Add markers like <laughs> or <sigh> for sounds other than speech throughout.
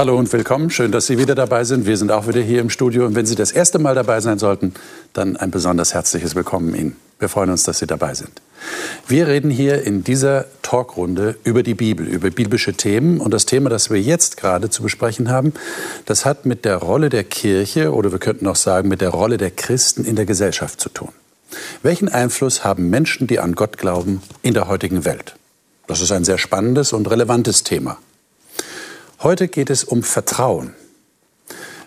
Hallo und willkommen. Schön, dass Sie wieder dabei sind. Wir sind auch wieder hier im Studio. Und wenn Sie das erste Mal dabei sein sollten, dann ein besonders herzliches Willkommen Ihnen. Wir freuen uns, dass Sie dabei sind. Wir reden hier in dieser Talkrunde über die Bibel, über biblische Themen. Und das Thema, das wir jetzt gerade zu besprechen haben, das hat mit der Rolle der Kirche oder wir könnten auch sagen mit der Rolle der Christen in der Gesellschaft zu tun. Welchen Einfluss haben Menschen, die an Gott glauben, in der heutigen Welt? Das ist ein sehr spannendes und relevantes Thema. Heute geht es um Vertrauen.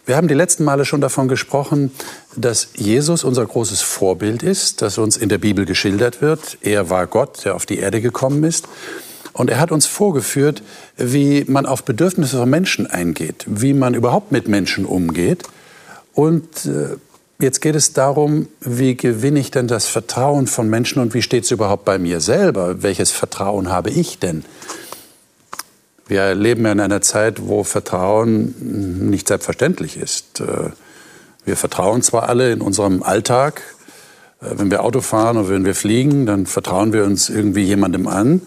Wir haben die letzten Male schon davon gesprochen, dass Jesus unser großes Vorbild ist, das uns in der Bibel geschildert wird. Er war Gott, der auf die Erde gekommen ist. Und er hat uns vorgeführt, wie man auf Bedürfnisse von Menschen eingeht, wie man überhaupt mit Menschen umgeht. Und äh, jetzt geht es darum, wie gewinne ich denn das Vertrauen von Menschen und wie steht es überhaupt bei mir selber? Welches Vertrauen habe ich denn? Wir leben ja in einer Zeit, wo Vertrauen nicht selbstverständlich ist. Äh, wir vertrauen zwar alle in unserem Alltag, äh, wenn wir Auto fahren oder wenn wir fliegen, dann vertrauen wir uns irgendwie jemandem an.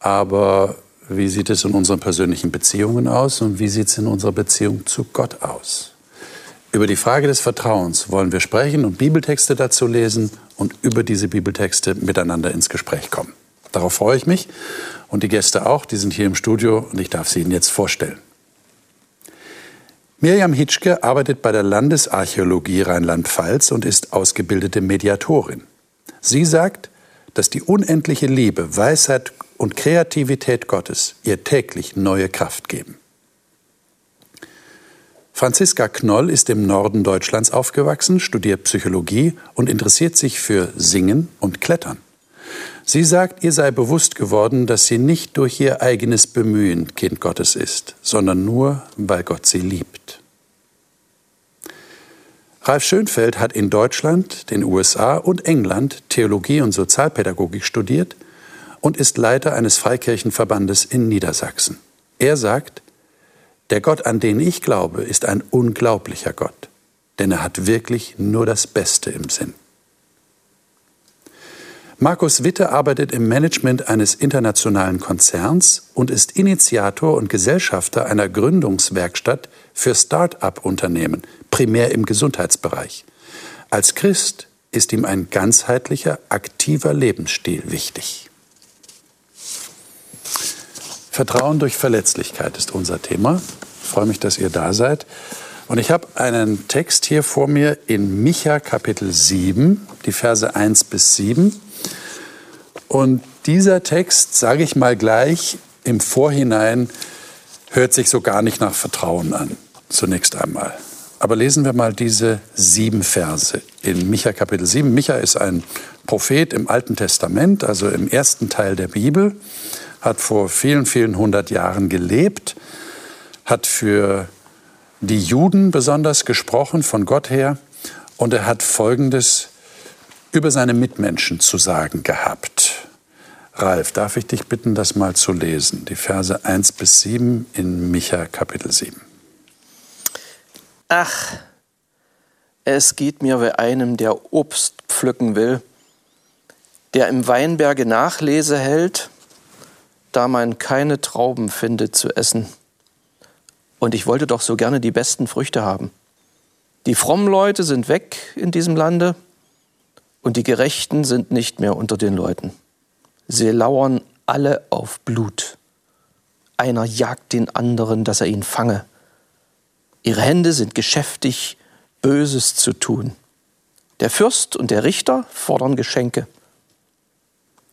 Aber wie sieht es in unseren persönlichen Beziehungen aus und wie sieht es in unserer Beziehung zu Gott aus? Über die Frage des Vertrauens wollen wir sprechen und Bibeltexte dazu lesen und über diese Bibeltexte miteinander ins Gespräch kommen. Darauf freue ich mich und die Gäste auch, die sind hier im Studio und ich darf sie Ihnen jetzt vorstellen. Mirjam Hitschke arbeitet bei der Landesarchäologie Rheinland-Pfalz und ist ausgebildete Mediatorin. Sie sagt, dass die unendliche Liebe, Weisheit und Kreativität Gottes ihr täglich neue Kraft geben. Franziska Knoll ist im Norden Deutschlands aufgewachsen, studiert Psychologie und interessiert sich für Singen und Klettern. Sie sagt, ihr sei bewusst geworden, dass sie nicht durch ihr eigenes Bemühen Kind Gottes ist, sondern nur, weil Gott sie liebt. Ralf Schönfeld hat in Deutschland, den USA und England Theologie und Sozialpädagogik studiert und ist Leiter eines Freikirchenverbandes in Niedersachsen. Er sagt, der Gott, an den ich glaube, ist ein unglaublicher Gott, denn er hat wirklich nur das Beste im Sinn. Markus Witte arbeitet im Management eines internationalen Konzerns und ist Initiator und Gesellschafter einer Gründungswerkstatt für Start-up-Unternehmen, primär im Gesundheitsbereich. Als Christ ist ihm ein ganzheitlicher, aktiver Lebensstil wichtig. Vertrauen durch Verletzlichkeit ist unser Thema. Ich freue mich, dass ihr da seid. Und ich habe einen Text hier vor mir in Micha Kapitel 7, die Verse 1 bis 7. Und dieser Text, sage ich mal gleich im Vorhinein, hört sich so gar nicht nach Vertrauen an, zunächst einmal. Aber lesen wir mal diese sieben Verse in Micha Kapitel 7. Micha ist ein Prophet im Alten Testament, also im ersten Teil der Bibel, hat vor vielen, vielen hundert Jahren gelebt, hat für die Juden besonders gesprochen von Gott her und er hat Folgendes über seine Mitmenschen zu sagen gehabt. Ralf, darf ich dich bitten, das mal zu lesen, die Verse 1 bis 7 in Micha Kapitel 7. Ach, es geht mir wie einem, der Obst pflücken will, der im Weinberge Nachlese hält, da man keine Trauben findet zu essen. Und ich wollte doch so gerne die besten Früchte haben. Die frommen Leute sind weg in diesem Lande und die Gerechten sind nicht mehr unter den Leuten. Sie lauern alle auf Blut. Einer jagt den anderen, dass er ihn fange. Ihre Hände sind geschäftig, Böses zu tun. Der Fürst und der Richter fordern Geschenke.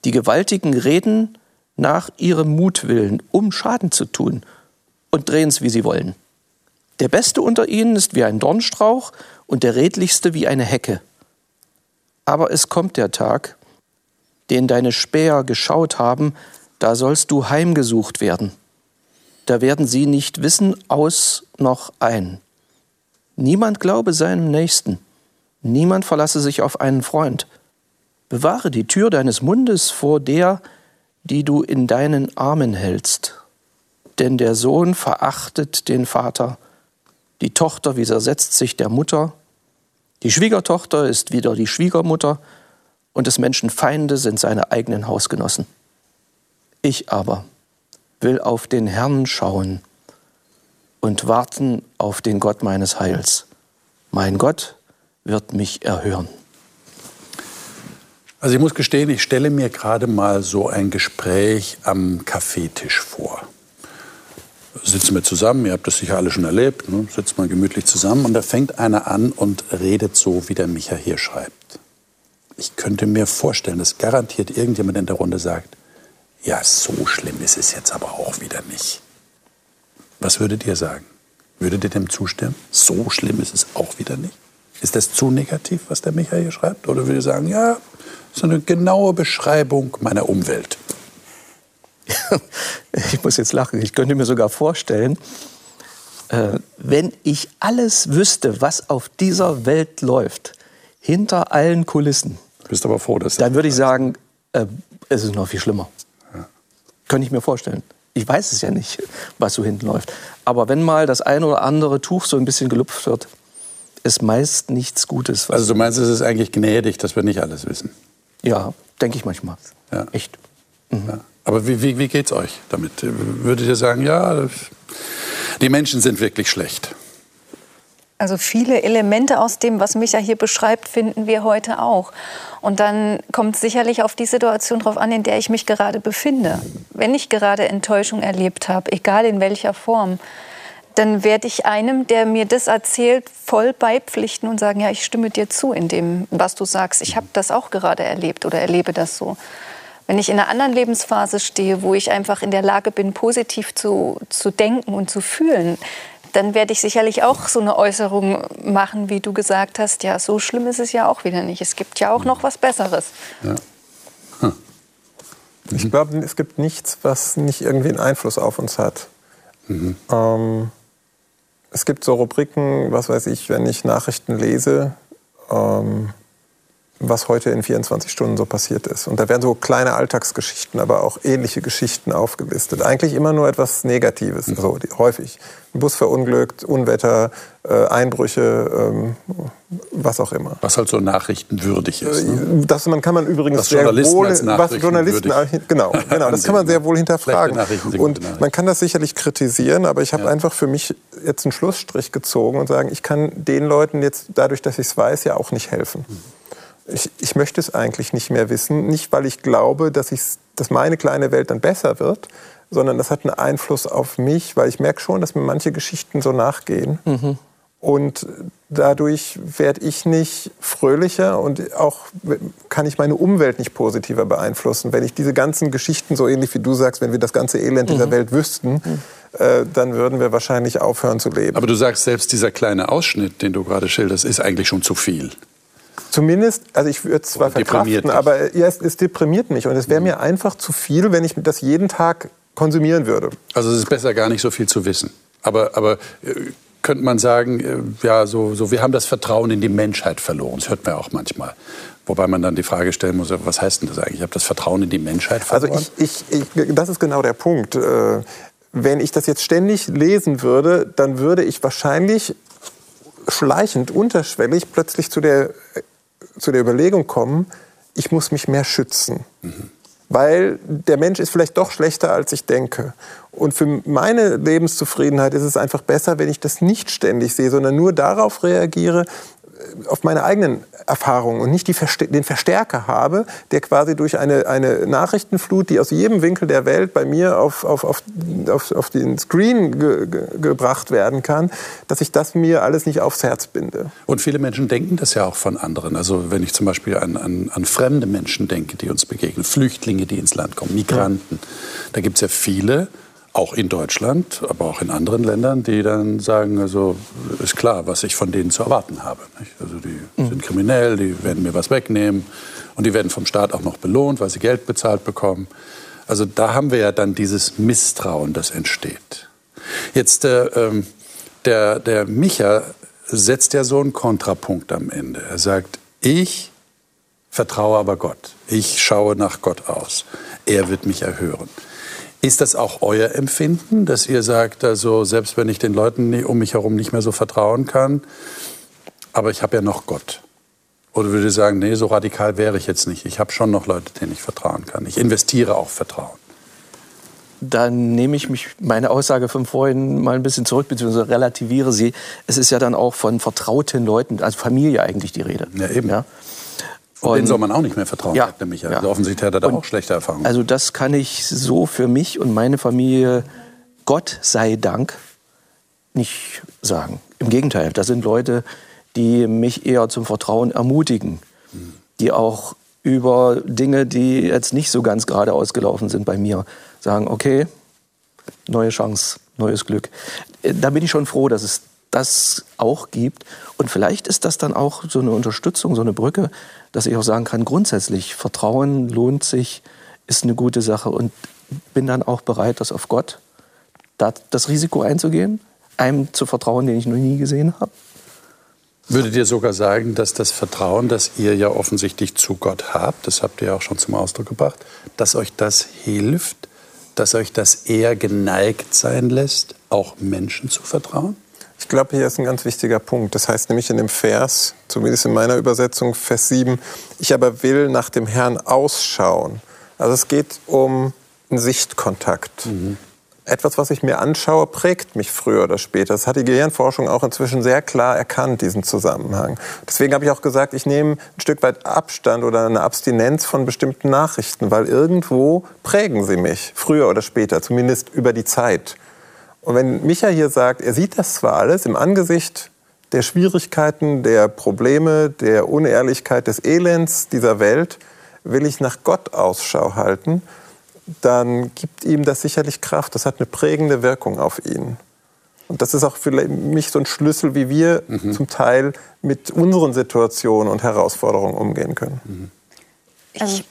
Die Gewaltigen reden nach ihrem Mutwillen, um Schaden zu tun, und drehen es, wie sie wollen. Der Beste unter ihnen ist wie ein Dornstrauch und der Redlichste wie eine Hecke. Aber es kommt der Tag, den deine Späher geschaut haben, da sollst du heimgesucht werden. Da werden sie nicht wissen aus noch ein. Niemand glaube seinem Nächsten, niemand verlasse sich auf einen Freund. Bewahre die Tür deines Mundes vor der, die du in deinen Armen hältst. Denn der Sohn verachtet den Vater, die Tochter widersetzt sich der Mutter, die Schwiegertochter ist wieder die Schwiegermutter und des Menschen Feinde sind seine eigenen Hausgenossen. Ich aber will auf den Herrn schauen und warten auf den Gott meines Heils. Mein Gott wird mich erhören. Also ich muss gestehen, ich stelle mir gerade mal so ein Gespräch am Kaffeetisch vor. Sitzen wir zusammen, ihr habt das sicher alle schon erlebt, ne? sitzt mal gemütlich zusammen und da fängt einer an und redet so, wie der Micha hier schreibt. Ich könnte mir vorstellen, dass garantiert irgendjemand in der Runde sagt, ja, so schlimm ist es jetzt aber auch wieder nicht. Was würdet ihr sagen? Würdet ihr dem zustimmen? So schlimm ist es auch wieder nicht? Ist das zu negativ, was der Michael hier schreibt? Oder würde ihr sagen, ja, so eine genaue Beschreibung meiner Umwelt? <laughs> ich muss jetzt lachen. Ich könnte mir sogar vorstellen, äh, wenn ich alles wüsste, was auf dieser Welt läuft, hinter allen Kulissen, bist aber froh, dass dann würde ich sagen, äh, es ist noch viel schlimmer. Ja. Könnte ich mir vorstellen. Ich weiß es ja nicht, was so hinten läuft. Aber wenn mal das eine oder andere Tuch so ein bisschen gelupft wird, ist meist nichts Gutes. Also du meinst, es ist eigentlich gnädig, dass wir nicht alles wissen? Ja, denke ich manchmal. Ja. Echt. Mhm. Ja. Aber wie, wie, wie geht es euch damit? Würdet ihr sagen, ja, die Menschen sind wirklich schlecht? Also viele Elemente aus dem, was Micha hier beschreibt, finden wir heute auch. Und dann kommt es sicherlich auf die Situation drauf an, in der ich mich gerade befinde. Wenn ich gerade Enttäuschung erlebt habe, egal in welcher Form, dann werde ich einem, der mir das erzählt, voll beipflichten und sagen, ja, ich stimme dir zu in dem, was du sagst. Ich habe das auch gerade erlebt oder erlebe das so. Wenn ich in einer anderen Lebensphase stehe, wo ich einfach in der Lage bin, positiv zu, zu denken und zu fühlen, dann werde ich sicherlich auch so eine Äußerung machen, wie du gesagt hast. Ja, so schlimm ist es ja auch wieder nicht. Es gibt ja auch noch was Besseres. Ja. Hm. Ich glaube, es gibt nichts, was nicht irgendwie einen Einfluss auf uns hat. Mhm. Ähm, es gibt so Rubriken, was weiß ich, wenn ich Nachrichten lese, ähm, was heute in 24 Stunden so passiert ist. Und da werden so kleine Alltagsgeschichten, aber auch ähnliche Geschichten aufgelistet. Eigentlich immer nur etwas Negatives, mhm. so die, häufig. Ein Bus verunglückt, Unwetter, äh, Einbrüche, ähm, was auch immer. Was halt so nachrichtenwürdig ist. Ne? Das man kann man übrigens was sehr wohl, was Journalisten, genau, <laughs> genau, das kann man sehr wohl hinterfragen. Und man kann das sicherlich kritisieren, aber ich habe ja. einfach für mich jetzt einen Schlussstrich gezogen und sagen, ich kann den Leuten jetzt dadurch, dass ich es weiß, ja auch nicht helfen. Mhm ich, ich, möchte es eigentlich nicht mehr wissen. Nicht, weil ich glaube, dass, dass meine kleine Welt dann besser wird, sondern das hat einen Einfluss auf mich, weil ich merke schon, dass mir manche Geschichten so nachgehen. Mhm. Und dadurch werde ich nicht fröhlicher und auch kann ich meine Umwelt nicht positiver beeinflussen. Wenn ich diese ganzen Geschichten, so ähnlich wie du sagst, wenn wir das ganze Elend mhm. dieser Welt wüssten, mhm. äh, dann würden wir wahrscheinlich aufhören zu leben. Aber du sagst selbst, dieser kleine Ausschnitt, den du gerade schilderst, ist eigentlich schon zu viel. Zumindest, also ich würde es zwar verkraften, aber ja, es, es, deprimiert mich und es wäre mhm. mir einfach zu viel, wenn ich das jeden Tag konsumieren würde. Also es ist besser, gar nicht so viel zu wissen. Aber, aber äh, könnte man sagen, äh, ja, so, so, wir haben das Vertrauen in die Menschheit verloren. Das hört man auch manchmal. Wobei man dann die Frage stellen muss, was heißt denn das eigentlich? Ich habe das Vertrauen in die Menschheit verloren. Also ich, ich, ich, das ist genau der Punkt. Äh, wenn ich das jetzt ständig lesen würde, dann würde ich wahrscheinlich schleichend, unterschwellig plötzlich zu der zu der Überlegung kommen, ich muss mich mehr schützen. Mhm. Weil der Mensch ist vielleicht doch schlechter, als ich denke. Und für meine Lebenszufriedenheit ist es einfach besser, wenn ich das nicht ständig sehe, sondern nur darauf reagiere, auf meine eigenen Erfahrungen und nicht die, den Verstärker habe, der quasi durch eine, eine Nachrichtenflut, die aus jedem Winkel der Welt bei mir auf, auf, auf, auf, auf den Screen ge, ge, gebracht werden kann, dass ich das mir alles nicht aufs Herz binde. Und viele Menschen denken das ja auch von anderen. Also wenn ich zum Beispiel an, an, an fremde Menschen denke, die uns begegnen, Flüchtlinge, die ins Land kommen, Migranten, ja. da gibt es ja viele, auch in Deutschland, aber auch in anderen Ländern, die dann sagen, also ist klar, was ich von denen zu erwarten habe. Nicht? Also die mhm. sind kriminell, die werden mir was wegnehmen und die werden vom Staat auch noch belohnt, weil sie Geld bezahlt bekommen. Also da haben wir ja dann dieses Misstrauen, das entsteht. Jetzt äh, ähm, der, der Micha setzt ja so einen Kontrapunkt am Ende. Er sagt, ich vertraue aber Gott. Ich schaue nach Gott aus. Er wird mich erhören. Ist das auch euer Empfinden, dass ihr sagt, also selbst wenn ich den Leuten um mich herum nicht mehr so vertrauen kann, aber ich habe ja noch Gott? Oder würde ihr sagen, nee, so radikal wäre ich jetzt nicht. Ich habe schon noch Leute, denen ich vertrauen kann. Ich investiere auch Vertrauen. Dann nehme ich mich meine Aussage von vorhin mal ein bisschen zurück, beziehungsweise relativiere sie. Es ist ja dann auch von vertrauten Leuten, also Familie eigentlich die Rede. Ja, eben. Ja? Und denen soll man auch nicht mehr vertrauen, ja, sagt nämlich. Also ja. offensichtlich hat er da und auch schlechte Erfahrungen. Also das kann ich so für mich und meine Familie, Gott sei Dank, nicht sagen. Im Gegenteil, da sind Leute, die mich eher zum Vertrauen ermutigen, die auch über Dinge, die jetzt nicht so ganz gerade ausgelaufen sind bei mir, sagen, okay, neue Chance, neues Glück. Da bin ich schon froh, dass es das auch gibt. Und vielleicht ist das dann auch so eine Unterstützung, so eine Brücke, dass ich auch sagen kann, grundsätzlich, Vertrauen lohnt sich, ist eine gute Sache und bin dann auch bereit, das auf Gott, das Risiko einzugehen, einem zu vertrauen, den ich noch nie gesehen habe. Würdet ihr sogar sagen, dass das Vertrauen, das ihr ja offensichtlich zu Gott habt, das habt ihr auch schon zum Ausdruck gebracht, dass euch das hilft, dass euch das eher geneigt sein lässt, auch Menschen zu vertrauen? Ich glaube, hier ist ein ganz wichtiger Punkt. Das heißt nämlich in dem Vers, zumindest in meiner Übersetzung, Vers 7, ich aber will nach dem Herrn ausschauen. Also es geht um einen Sichtkontakt. Mhm. Etwas, was ich mir anschaue, prägt mich früher oder später. Das hat die Gehirnforschung auch inzwischen sehr klar erkannt, diesen Zusammenhang. Deswegen habe ich auch gesagt, ich nehme ein Stück weit Abstand oder eine Abstinenz von bestimmten Nachrichten, weil irgendwo prägen sie mich, früher oder später, zumindest über die Zeit. Und wenn Micha hier sagt, er sieht das zwar alles im Angesicht der Schwierigkeiten, der Probleme, der Unehrlichkeit, des Elends dieser Welt, will ich nach Gott Ausschau halten, dann gibt ihm das sicherlich Kraft. Das hat eine prägende Wirkung auf ihn. Und das ist auch für mich so ein Schlüssel, wie wir mhm. zum Teil mit unseren Situationen und Herausforderungen umgehen können. Mhm. Also,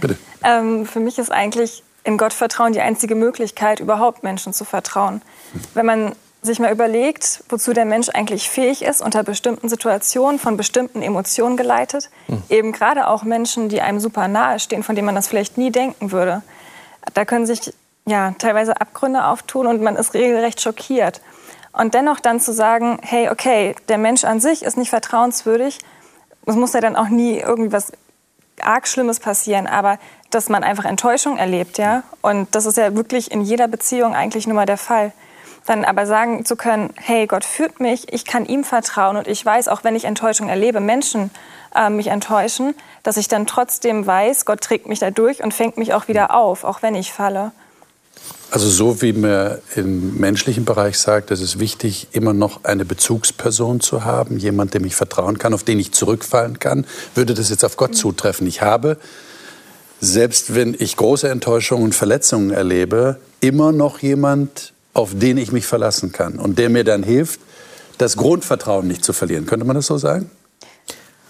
Bitte. Ähm, für mich ist eigentlich in Gott vertrauen die einzige Möglichkeit, überhaupt Menschen zu vertrauen. Wenn man sich mal überlegt, wozu der Mensch eigentlich fähig ist, unter bestimmten Situationen, von bestimmten Emotionen geleitet, mhm. eben gerade auch Menschen, die einem super nahe stehen, von denen man das vielleicht nie denken würde. Da können sich ja teilweise Abgründe auftun und man ist regelrecht schockiert. Und dennoch dann zu sagen, hey, okay, der Mensch an sich ist nicht vertrauenswürdig, es muss ja dann auch nie irgendwas arg Schlimmes passieren, aber dass man einfach Enttäuschung erlebt, ja. Und das ist ja wirklich in jeder Beziehung eigentlich nur mal der Fall. Dann aber sagen zu können, hey, Gott führt mich, ich kann ihm vertrauen und ich weiß, auch wenn ich Enttäuschung erlebe, Menschen äh, mich enttäuschen, dass ich dann trotzdem weiß, Gott trägt mich da durch und fängt mich auch wieder auf, auch wenn ich falle. Also so wie man im menschlichen Bereich sagt, es ist wichtig, immer noch eine Bezugsperson zu haben, jemand, dem ich vertrauen kann, auf den ich zurückfallen kann, würde das jetzt auf Gott zutreffen. Ich habe, selbst wenn ich große Enttäuschungen und Verletzungen erlebe, immer noch jemand, auf den ich mich verlassen kann und der mir dann hilft, das Grundvertrauen nicht zu verlieren. Könnte man das so sagen?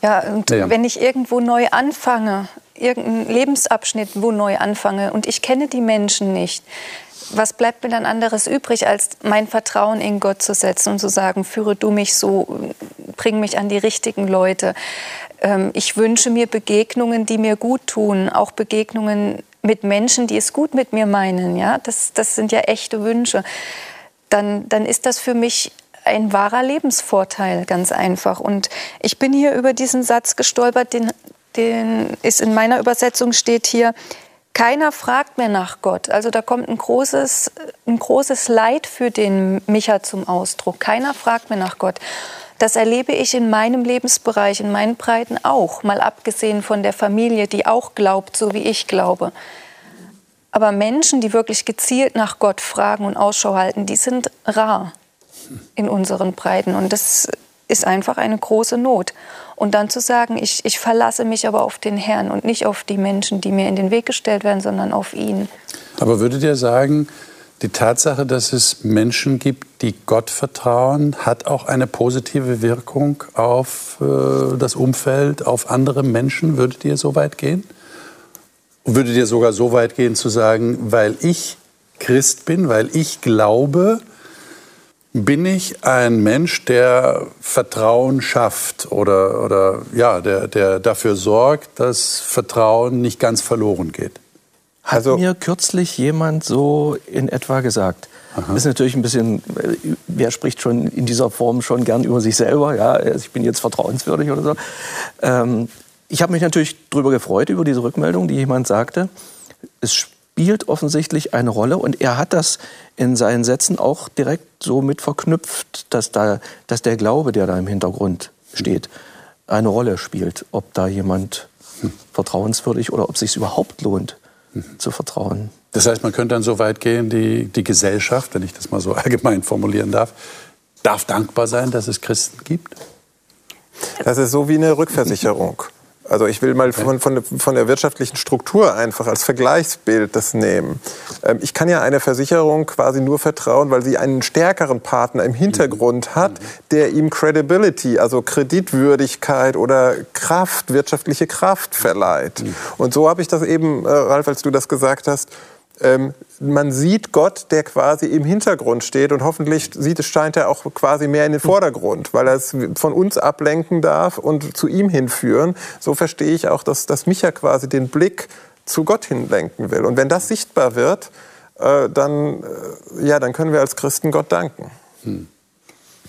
Ja, und ja. wenn ich irgendwo neu anfange, irgendeinen Lebensabschnitt wo neu anfange und ich kenne die Menschen nicht, was bleibt mir dann anderes übrig, als mein Vertrauen in Gott zu setzen und zu sagen, führe du mich so, bring mich an die richtigen Leute. Ähm, ich wünsche mir Begegnungen, die mir gut tun, auch Begegnungen mit Menschen, die es gut mit mir meinen. Ja, das, das sind ja echte Wünsche. Dann, dann ist das für mich ein wahrer Lebensvorteil, ganz einfach. Und ich bin hier über diesen Satz gestolpert, den, den ist in meiner Übersetzung steht hier, keiner fragt mehr nach Gott. Also da kommt ein großes, ein großes Leid für den Micha zum Ausdruck. Keiner fragt mehr nach Gott. Das erlebe ich in meinem Lebensbereich, in meinen Breiten auch, mal abgesehen von der Familie, die auch glaubt, so wie ich glaube. Aber Menschen, die wirklich gezielt nach Gott fragen und Ausschau halten, die sind rar in unseren Breiten. Und das ist einfach eine große Not. Und dann zu sagen, ich, ich verlasse mich aber auf den Herrn und nicht auf die Menschen, die mir in den Weg gestellt werden, sondern auf ihn. Aber würdet ihr sagen, die Tatsache, dass es Menschen gibt, die Gott vertrauen, hat auch eine positive Wirkung auf äh, das Umfeld, auf andere Menschen? Würdet ihr so weit gehen? Würdet ihr sogar so weit gehen zu sagen, weil ich Christ bin, weil ich glaube, bin ich ein Mensch, der Vertrauen schafft oder, oder ja, der, der dafür sorgt, dass Vertrauen nicht ganz verloren geht? Hat also, mir kürzlich jemand so in etwa gesagt. Aha. Das ist natürlich ein bisschen, wer spricht schon in dieser Form schon gern über sich selber, ja, ich bin jetzt vertrauenswürdig oder so. Ähm, ich habe mich natürlich darüber gefreut, über diese Rückmeldung, die jemand sagte. Es spielt offensichtlich eine Rolle und er hat das in seinen Sätzen auch direkt so mit verknüpft, dass, da, dass der Glaube, der da im Hintergrund steht, eine Rolle spielt, ob da jemand vertrauenswürdig oder ob es sich überhaupt lohnt, zu vertrauen. Das heißt, man könnte dann so weit gehen, die, die Gesellschaft, wenn ich das mal so <laughs> allgemein formulieren darf, darf dankbar sein, dass es Christen gibt? Das ist so wie eine Rückversicherung. Also ich will mal von, von, von, der wirtschaftlichen Struktur einfach als Vergleichsbild das nehmen. Ähm, ich kann ja einer Versicherung quasi nur vertrauen, weil sie einen stärkeren Partner im Hintergrund hat, der ihm Credibility, also Kreditwürdigkeit oder Kraft, wirtschaftliche Kraft verleiht. Und so habe ich das eben, äh, Ralf, als du das gesagt hast, ähm, man sieht Gott, der quasi im Hintergrund steht und hoffentlich sieht es scheint er auch quasi mehr in den Vordergrund, weil er es von uns ablenken darf und zu ihm hinführen. So verstehe ich auch, dass, dass Micha quasi den Blick zu Gott hinlenken will. Und wenn das sichtbar wird, äh, dann, äh, ja, dann können wir als Christen Gott danken. Hm.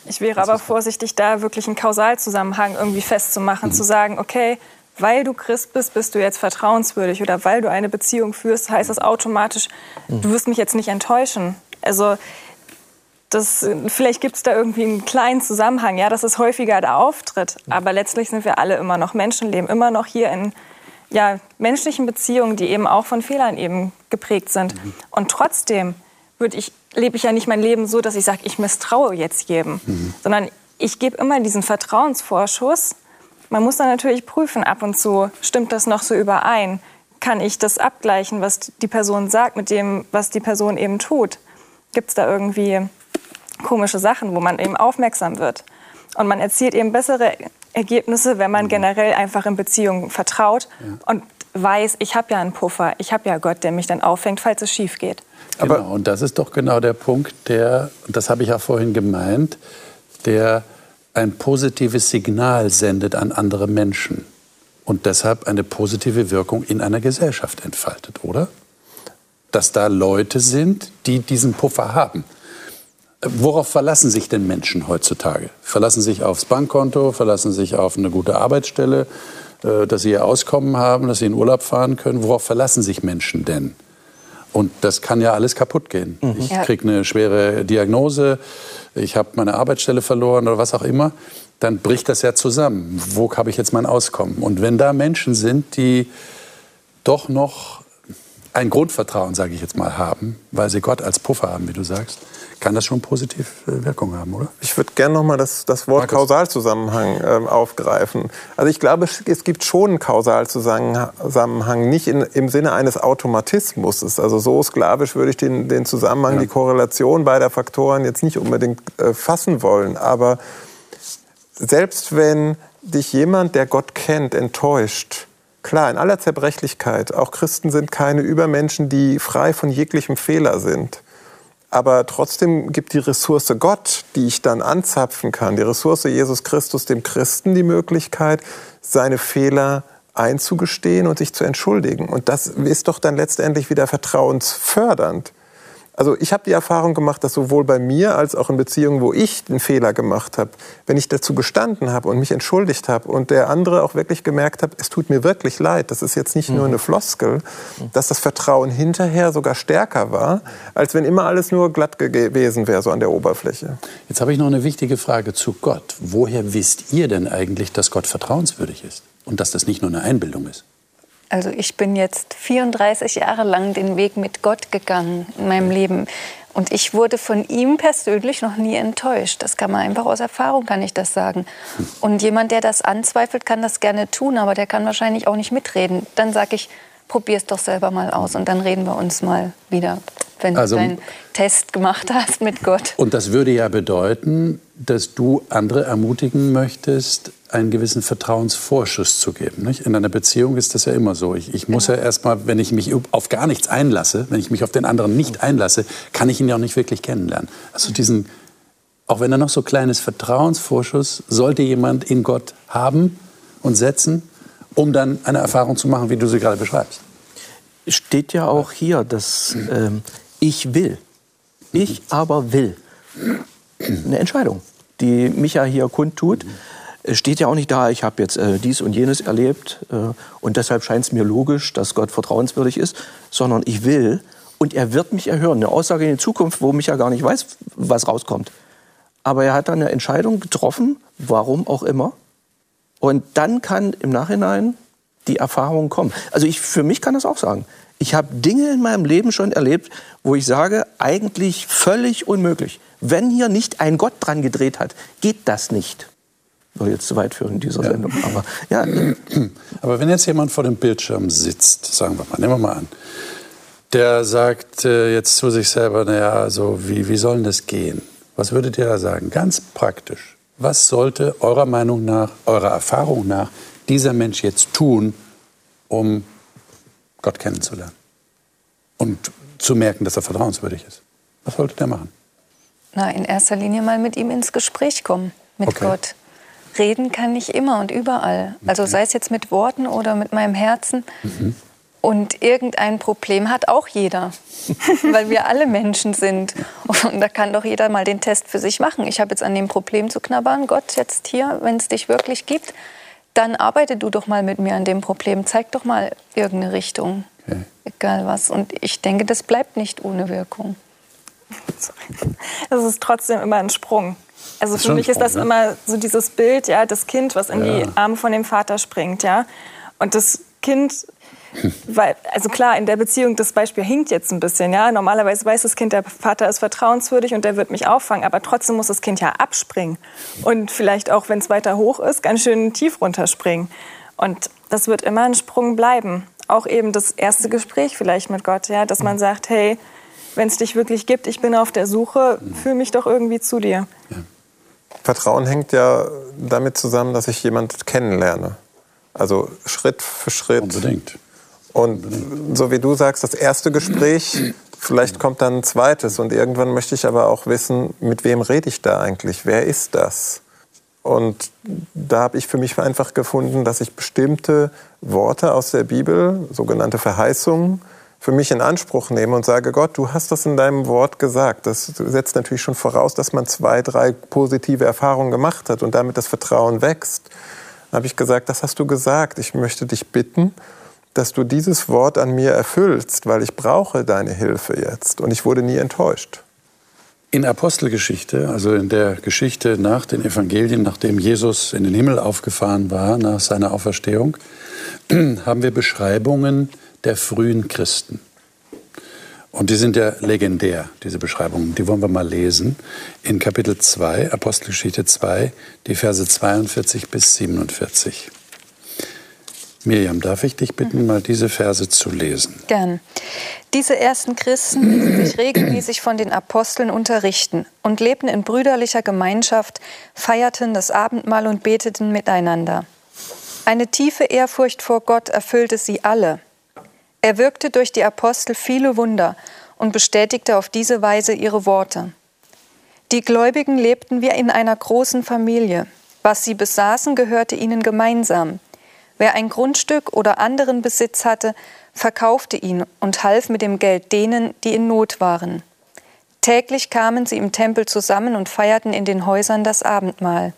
Ich wäre aber vorsichtig, da wirklich einen Kausalzusammenhang irgendwie festzumachen, hm. zu sagen, okay, weil du Christ bist, bist du jetzt vertrauenswürdig oder weil du eine Beziehung führst, heißt das automatisch, du wirst mich jetzt nicht enttäuschen. Also das, vielleicht gibt es da irgendwie einen kleinen Zusammenhang, ja, dass es häufiger da auftritt. Aber letztlich sind wir alle immer noch Menschen, leben immer noch hier in ja, menschlichen Beziehungen, die eben auch von Fehlern eben geprägt sind. Und trotzdem ich, lebe ich ja nicht mein Leben so, dass ich sage, ich misstraue jetzt jedem, mhm. sondern ich gebe immer diesen Vertrauensvorschuss man muss dann natürlich prüfen ab und zu, stimmt das noch so überein? Kann ich das abgleichen, was die Person sagt, mit dem, was die Person eben tut? Gibt es da irgendwie komische Sachen, wo man eben aufmerksam wird? Und man erzielt eben bessere Ergebnisse, wenn man mhm. generell einfach in Beziehungen vertraut ja. und weiß, ich habe ja einen Puffer, ich habe ja Gott, der mich dann auffängt, falls es schief geht. Genau, und das ist doch genau der Punkt, der, und das habe ich ja vorhin gemeint, der ein positives Signal sendet an andere Menschen und deshalb eine positive Wirkung in einer Gesellschaft entfaltet, oder? Dass da Leute sind, die diesen Puffer haben. Worauf verlassen sich denn Menschen heutzutage? Verlassen sich aufs Bankkonto, verlassen sich auf eine gute Arbeitsstelle, äh, dass sie ihr Auskommen haben, dass sie in Urlaub fahren können. Worauf verlassen sich Menschen denn? Und das kann ja alles kaputt gehen. Mhm. Ich kriege eine schwere Diagnose, ich habe meine Arbeitsstelle verloren oder was auch immer. Dann bricht das ja zusammen. Wo habe ich jetzt mein Auskommen? Und wenn da Menschen sind, die doch noch ein Grundvertrauen, sage ich jetzt mal, haben, weil sie Gott als Puffer haben, wie du sagst, kann das schon positive Wirkung haben, oder? Ich würde gerne noch mal das, das Wort Markus. Kausalzusammenhang äh, aufgreifen. Also ich glaube, es gibt schon einen Kausalzusammenhang, nicht in, im Sinne eines Automatismus. Also so sklavisch würde ich den, den Zusammenhang, ja. die Korrelation beider Faktoren jetzt nicht unbedingt äh, fassen wollen. Aber selbst wenn dich jemand, der Gott kennt, enttäuscht, Klar, in aller Zerbrechlichkeit. Auch Christen sind keine Übermenschen, die frei von jeglichem Fehler sind. Aber trotzdem gibt die Ressource Gott, die ich dann anzapfen kann, die Ressource Jesus Christus dem Christen die Möglichkeit, seine Fehler einzugestehen und sich zu entschuldigen. Und das ist doch dann letztendlich wieder vertrauensfördernd. Also ich habe die Erfahrung gemacht, dass sowohl bei mir als auch in Beziehungen, wo ich den Fehler gemacht habe, wenn ich dazu gestanden habe und mich entschuldigt habe und der andere auch wirklich gemerkt hat, es tut mir wirklich leid, das ist jetzt nicht mhm. nur eine Floskel, dass das Vertrauen hinterher sogar stärker war, als wenn immer alles nur glatt gewesen wäre, so an der Oberfläche. Jetzt habe ich noch eine wichtige Frage zu Gott. Woher wisst ihr denn eigentlich, dass Gott vertrauenswürdig ist und dass das nicht nur eine Einbildung ist? Also ich bin jetzt 34 Jahre lang den Weg mit Gott gegangen in meinem Leben. Und ich wurde von ihm persönlich noch nie enttäuscht. Das kann man einfach aus Erfahrung, kann ich das sagen. Und jemand, der das anzweifelt, kann das gerne tun, aber der kann wahrscheinlich auch nicht mitreden. Dann sage ich, probier es doch selber mal aus und dann reden wir uns mal wieder, wenn also, du deinen Test gemacht hast mit Gott. Und das würde ja bedeuten, dass du andere ermutigen möchtest, einen gewissen Vertrauensvorschuss zu geben. Nicht? In einer Beziehung ist das ja immer so. Ich, ich muss genau. ja erstmal, wenn ich mich auf gar nichts einlasse, wenn ich mich auf den anderen nicht einlasse, kann ich ihn ja auch nicht wirklich kennenlernen. Also diesen auch wenn er noch so kleines Vertrauensvorschuss, sollte jemand in Gott haben und setzen, um dann eine Erfahrung zu machen, wie du sie gerade beschreibst. Steht ja auch hier, dass ähm, ich will. Ich aber will. Eine Entscheidung, die Micha hier kundtut. Es steht ja auch nicht da, ich habe jetzt äh, dies und jenes erlebt äh, und deshalb scheint es mir logisch, dass Gott vertrauenswürdig ist, sondern ich will und er wird mich erhören. Eine Aussage in die Zukunft, wo Micha gar nicht weiß, was rauskommt. Aber er hat dann eine Entscheidung getroffen, warum auch immer. Und dann kann im Nachhinein die Erfahrung kommen. Also ich, für mich kann das auch sagen. Ich habe Dinge in meinem Leben schon erlebt, wo ich sage, eigentlich völlig unmöglich. Wenn hier nicht ein Gott dran gedreht hat, geht das nicht. Soll jetzt zu weit führen in dieser ja. Sendung. Aber, ja. <clears throat> Aber wenn jetzt jemand vor dem Bildschirm sitzt, sagen wir mal, nehmen wir mal an, der sagt äh, jetzt zu sich selber, naja, also wie, wie soll denn das gehen? Was würdet ihr da sagen? Ganz praktisch. Was sollte eurer Meinung nach, eurer Erfahrung nach dieser Mensch jetzt tun, um Gott kennenzulernen? Und zu merken, dass er vertrauenswürdig ist? Was sollte der machen? Na, in erster Linie mal mit ihm ins Gespräch kommen, mit okay. Gott. Reden kann ich immer und überall. Also sei es jetzt mit Worten oder mit meinem Herzen. Mhm. Und irgendein Problem hat auch jeder, <laughs> weil wir alle Menschen sind. Und da kann doch jeder mal den Test für sich machen. Ich habe jetzt an dem Problem zu knabbern. Gott, jetzt hier, wenn es dich wirklich gibt, dann arbeite du doch mal mit mir an dem Problem. Zeig doch mal irgendeine Richtung. Okay. Egal was. Und ich denke, das bleibt nicht ohne Wirkung. Es ist trotzdem immer ein Sprung. Also für mich Sprung, ist das ne? immer so dieses Bild, ja, das Kind, was in ja. die Arme von dem Vater springt, ja. Und das Kind weil, also klar, in der Beziehung, das Beispiel hinkt jetzt ein bisschen, ja. Normalerweise weiß das Kind, der Vater ist vertrauenswürdig und der wird mich auffangen, aber trotzdem muss das Kind ja abspringen. Und vielleicht auch, wenn es weiter hoch ist, ganz schön tief runterspringen. Und das wird immer ein Sprung bleiben. Auch eben das erste Gespräch vielleicht mit Gott, ja, dass man sagt, hey, wenn es dich wirklich gibt, ich bin auf der Suche, fühle mich doch irgendwie zu dir. Ja. Vertrauen hängt ja damit zusammen, dass ich jemanden kennenlerne. Also Schritt für Schritt. Unbedingt. Und so wie du sagst, das erste Gespräch, vielleicht kommt dann ein zweites. Und irgendwann möchte ich aber auch wissen, mit wem rede ich da eigentlich? Wer ist das? Und da habe ich für mich einfach gefunden, dass ich bestimmte Worte aus der Bibel, sogenannte Verheißungen, für mich in Anspruch nehme und sage, Gott, du hast das in deinem Wort gesagt. Das setzt natürlich schon voraus, dass man zwei, drei positive Erfahrungen gemacht hat und damit das Vertrauen wächst. Da habe ich gesagt, das hast du gesagt. Ich möchte dich bitten, dass du dieses Wort an mir erfüllst, weil ich brauche deine Hilfe jetzt. Und ich wurde nie enttäuscht. In Apostelgeschichte, also in der Geschichte nach den Evangelien, nachdem Jesus in den Himmel aufgefahren war, nach seiner Auferstehung, <clears throat> haben wir Beschreibungen der frühen Christen. Und die sind ja legendär, diese Beschreibungen. Die wollen wir mal lesen. In Kapitel 2, Apostelgeschichte 2, die Verse 42 bis 47. Miriam, darf ich dich bitten, mal diese Verse zu lesen? Gern. Diese ersten Christen ließen sich <clears throat> regelmäßig von den Aposteln unterrichten und lebten in brüderlicher Gemeinschaft, feierten das Abendmahl und beteten miteinander. Eine tiefe Ehrfurcht vor Gott erfüllte sie alle. Er wirkte durch die Apostel viele Wunder und bestätigte auf diese Weise ihre Worte. Die Gläubigen lebten wie in einer großen Familie. Was sie besaßen, gehörte ihnen gemeinsam. Wer ein Grundstück oder anderen Besitz hatte, verkaufte ihn und half mit dem Geld denen, die in Not waren. Täglich kamen sie im Tempel zusammen und feierten in den Häusern das Abendmahl.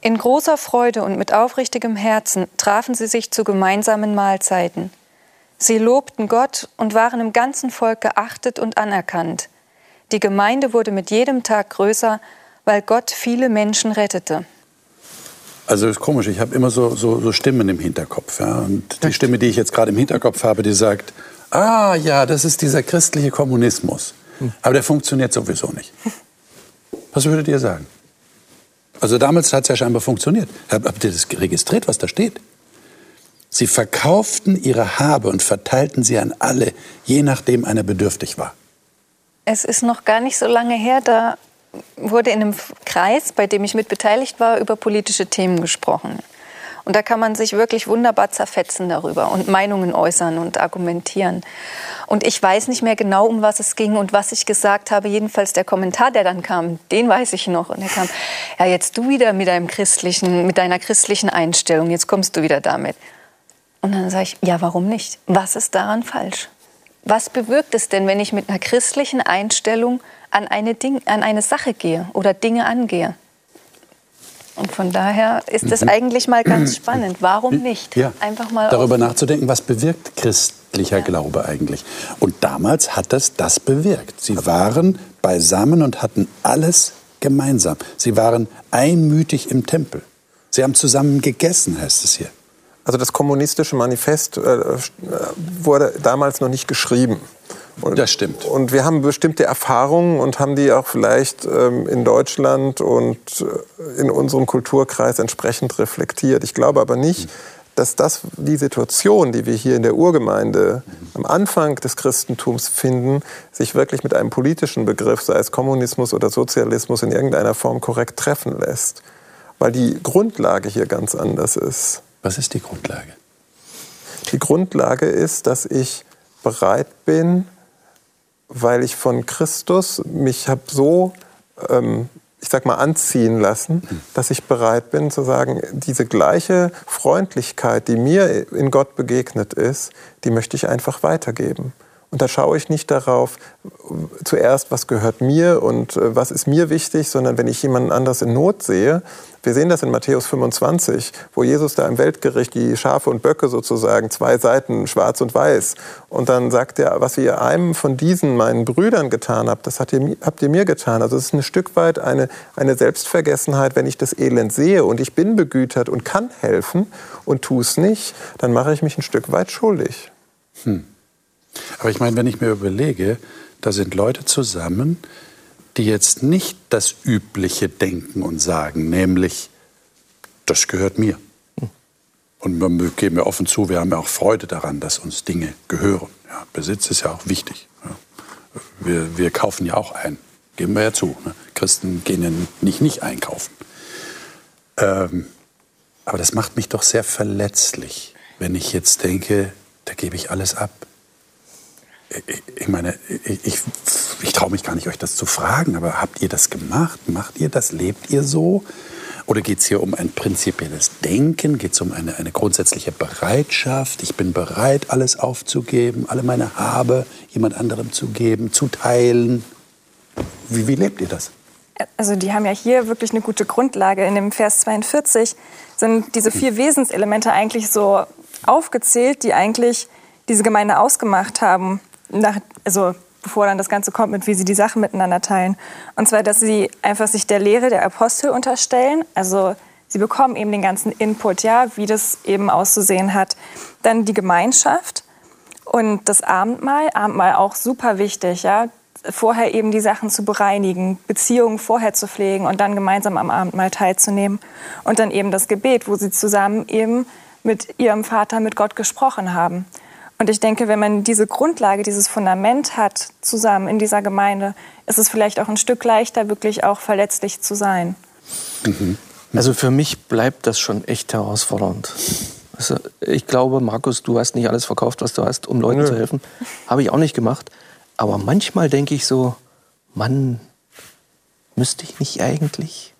In großer Freude und mit aufrichtigem Herzen trafen sie sich zu gemeinsamen Mahlzeiten. Sie lobten Gott und waren im ganzen Volk geachtet und anerkannt. Die Gemeinde wurde mit jedem Tag größer, weil Gott viele Menschen rettete. Also ist komisch, ich habe immer so, so, so, Stimmen im Hinterkopf. Ja? Und die Stimme, die ich jetzt gerade im Hinterkopf habe, die sagt, ah ja, das ist dieser christliche Kommunismus. Aber der funktioniert sowieso nicht. <laughs> Was würdet ihr sagen? Also damals hat es ja scheinbar funktioniert. Habt ihr das registriert, was da steht? Sie verkauften ihre Habe und verteilten sie an alle, je nachdem einer bedürftig war. Es ist noch gar nicht so lange her, da wurde in einem Kreis, bei dem ich mit beteiligt war, über politische Themen gesprochen. Und da kann man sich wirklich wunderbar zerfetzen darüber und Meinungen äußern und argumentieren. Und ich weiß nicht mehr genau, um was es ging und was ich gesagt habe. Jedenfalls der Kommentar, der dann kam, den weiß ich noch. Und er kam, ja, jetzt du wieder mit deinem christlichen, mit deiner christlichen Einstellung, jetzt kommst du wieder damit. Und dann sage ich, ja, warum nicht? Was ist daran falsch? Was bewirkt es denn, wenn ich mit einer christlichen Einstellung an eine, Ding, an eine Sache gehe oder Dinge angehe? Und von daher ist es mhm. eigentlich mal ganz spannend. Warum nicht? Ja. Einfach mal darüber nachzudenken, was bewirkt christlicher ja. Glaube eigentlich? Und damals hat das das bewirkt. Sie waren beisammen und hatten alles gemeinsam. Sie waren einmütig im Tempel. Sie haben zusammen gegessen, heißt es hier. Also das kommunistische Manifest äh, wurde damals noch nicht geschrieben. Und, das stimmt. Und wir haben bestimmte Erfahrungen und haben die auch vielleicht ähm, in Deutschland und äh, in unserem Kulturkreis entsprechend reflektiert. Ich glaube aber nicht, dass das die Situation, die wir hier in der Urgemeinde am Anfang des Christentums finden, sich wirklich mit einem politischen Begriff, sei es Kommunismus oder Sozialismus, in irgendeiner Form korrekt treffen lässt. Weil die Grundlage hier ganz anders ist. Was ist die Grundlage? Die Grundlage ist, dass ich bereit bin, weil ich von Christus mich habe so, ähm, ich sag mal, anziehen lassen, dass ich bereit bin zu sagen, diese gleiche Freundlichkeit, die mir in Gott begegnet ist, die möchte ich einfach weitergeben. Und da schaue ich nicht darauf, zuerst, was gehört mir und äh, was ist mir wichtig, sondern wenn ich jemanden anders in Not sehe, wir sehen das in Matthäus 25, wo Jesus da im Weltgericht die Schafe und Böcke sozusagen, zwei Seiten, schwarz und weiß. Und dann sagt er, was ihr einem von diesen, meinen Brüdern getan habt, das habt ihr, habt ihr mir getan. Also es ist ein Stück weit eine, eine Selbstvergessenheit, wenn ich das Elend sehe und ich bin begütert und kann helfen und tue es nicht, dann mache ich mich ein Stück weit schuldig. Hm. Aber ich meine, wenn ich mir überlege, da sind Leute zusammen, die jetzt nicht das Übliche denken und sagen, nämlich, das gehört mir. Und wir geben ja offen zu, wir haben ja auch Freude daran, dass uns Dinge gehören. Ja, Besitz ist ja auch wichtig. Ja. Wir, wir, kaufen ja auch ein, geben wir ja zu. Ne? Christen gehen ja nicht nicht einkaufen. Ähm, aber das macht mich doch sehr verletzlich, wenn ich jetzt denke, da gebe ich alles ab ich meine, ich, ich, ich traue mich gar nicht, euch das zu fragen, aber habt ihr das gemacht? Macht ihr das? Lebt ihr so? Oder geht es hier um ein prinzipielles Denken? Geht es um eine, eine grundsätzliche Bereitschaft? Ich bin bereit, alles aufzugeben, alle meine Habe jemand anderem zu geben, zu teilen. Wie, wie lebt ihr das? Also die haben ja hier wirklich eine gute Grundlage. In dem Vers 42 sind diese vier Wesenselemente eigentlich so aufgezählt, die eigentlich diese Gemeinde ausgemacht haben nach, also bevor dann das Ganze kommt, mit wie sie die Sachen miteinander teilen. Und zwar, dass sie einfach sich der Lehre der Apostel unterstellen. Also sie bekommen eben den ganzen Input, ja, wie das eben auszusehen hat. Dann die Gemeinschaft und das Abendmahl. Abendmahl auch super wichtig, ja. Vorher eben die Sachen zu bereinigen, Beziehungen vorher zu pflegen und dann gemeinsam am Abendmahl teilzunehmen. Und dann eben das Gebet, wo sie zusammen eben mit ihrem Vater, mit Gott gesprochen haben. Und ich denke, wenn man diese Grundlage, dieses Fundament hat zusammen in dieser Gemeinde, ist es vielleicht auch ein Stück leichter, wirklich auch verletzlich zu sein. Mhm. Also für mich bleibt das schon echt herausfordernd. Also ich glaube, Markus, du hast nicht alles verkauft, was du hast, um Leuten Nö. zu helfen. Habe ich auch nicht gemacht. Aber manchmal denke ich so, Mann, müsste ich nicht eigentlich?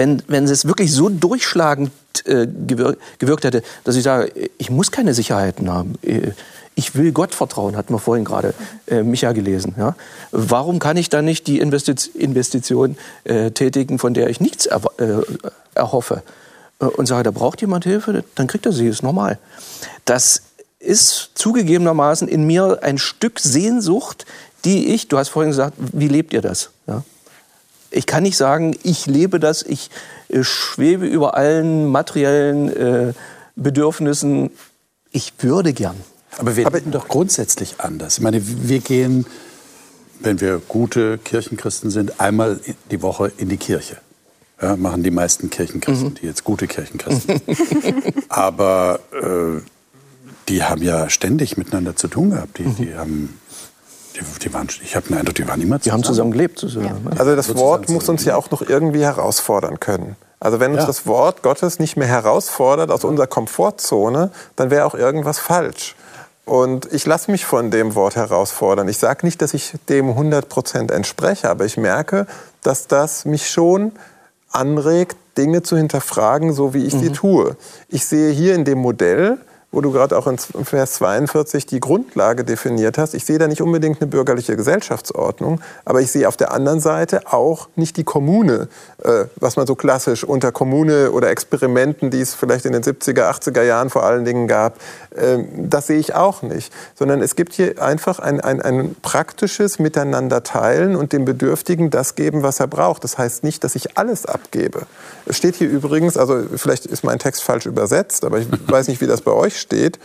Wenn, wenn es wirklich so durchschlagend äh, gewirkt hätte, dass ich sage, ich muss keine Sicherheiten haben. Äh, ich will Gott vertrauen, hatten wir vorhin gerade äh, Micha gelesen. Ja? Warum kann ich dann nicht die Investition äh, tätigen, von der ich nichts er, äh, erhoffe? Äh, und sage, da braucht jemand Hilfe, dann kriegt er sie, ist normal. Das ist zugegebenermaßen in mir ein Stück Sehnsucht, die ich, du hast vorhin gesagt, wie lebt ihr das? Ja? Ich kann nicht sagen, ich lebe das, ich äh, schwebe über allen materiellen äh, Bedürfnissen. Ich würde gern. Aber wir leben doch grundsätzlich anders. Ich meine, wir gehen, wenn wir gute Kirchenchristen sind, einmal die Woche in die Kirche. Ja, machen die meisten Kirchenchristen, mhm. die jetzt gute Kirchenchristen. <laughs> Aber äh, die haben ja ständig miteinander zu tun gehabt. Die, mhm. die haben die, die waren, ich habe den Eindruck, die waren immer zusammen. Die haben zusammen gelebt. Zusammen, ja. Also das Wort muss uns ja auch noch irgendwie herausfordern können. Also wenn uns ja. das Wort Gottes nicht mehr herausfordert aus unserer Komfortzone, dann wäre auch irgendwas falsch. Und ich lasse mich von dem Wort herausfordern. Ich sage nicht, dass ich dem 100 Prozent entspreche, aber ich merke, dass das mich schon anregt, Dinge zu hinterfragen, so wie ich mhm. sie tue. Ich sehe hier in dem Modell, wo du gerade auch in Vers 42 die Grundlage definiert hast. Ich sehe da nicht unbedingt eine bürgerliche Gesellschaftsordnung, aber ich sehe auf der anderen Seite auch nicht die Kommune, äh, was man so klassisch unter Kommune oder Experimenten, die es vielleicht in den 70er, 80er Jahren vor allen Dingen gab, äh, das sehe ich auch nicht. Sondern es gibt hier einfach ein, ein, ein praktisches Miteinander teilen und dem Bedürftigen das geben, was er braucht. Das heißt nicht, dass ich alles abgebe. Es steht hier übrigens, also vielleicht ist mein Text falsch übersetzt, aber ich weiß nicht, wie das bei euch steht.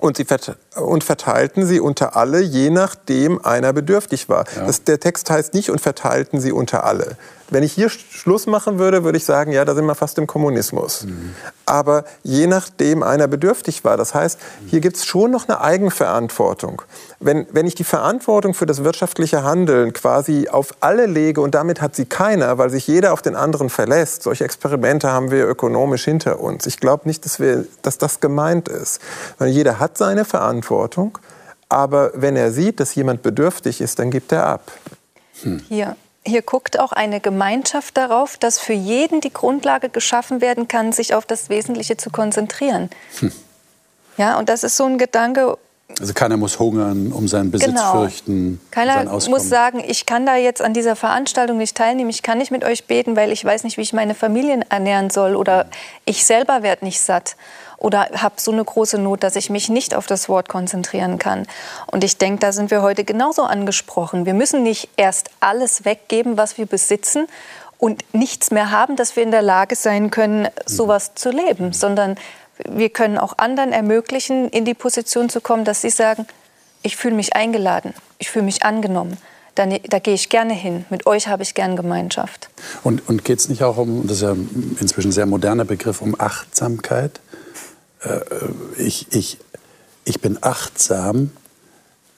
Und, sie vert und verteilten sie unter alle, je nachdem einer bedürftig war. Ja. Das, der Text heißt nicht und verteilten sie unter alle. Wenn ich hier Schluss machen würde, würde ich sagen, ja, da sind wir fast im Kommunismus. Mhm. Aber je nachdem einer bedürftig war, das heißt, hier gibt es schon noch eine Eigenverantwortung. Wenn, wenn ich die Verantwortung für das wirtschaftliche Handeln quasi auf alle lege und damit hat sie keiner, weil sich jeder auf den anderen verlässt, solche Experimente haben wir ökonomisch hinter uns. Ich glaube nicht, dass, wir, dass das gemeint ist. Weil jeder hat seine Verantwortung, aber wenn er sieht, dass jemand bedürftig ist, dann gibt er ab. Hm. Hier hier guckt auch eine Gemeinschaft darauf, dass für jeden die Grundlage geschaffen werden kann, sich auf das Wesentliche zu konzentrieren. Hm. Ja, und das ist so ein Gedanke. Also keiner muss hungern, um seinen Besitz genau. fürchten. Keiner muss sagen, ich kann da jetzt an dieser Veranstaltung nicht teilnehmen, ich kann nicht mit euch beten, weil ich weiß nicht, wie ich meine Familien ernähren soll oder ich selber werde nicht satt oder habe so eine große Not, dass ich mich nicht auf das Wort konzentrieren kann. Und ich denke, da sind wir heute genauso angesprochen. Wir müssen nicht erst alles weggeben, was wir besitzen und nichts mehr haben, dass wir in der Lage sein können, sowas zu leben, sondern wir können auch anderen ermöglichen, in die Position zu kommen, dass sie sagen, ich fühle mich eingeladen, ich fühle mich angenommen. Da, da, gehe ich gerne hin. Mit euch habe ich gern Gemeinschaft. Und, und geht es nicht auch um, das ist ja inzwischen ein sehr moderner Begriff, um Achtsamkeit? Äh, ich, ich, ich bin achtsam,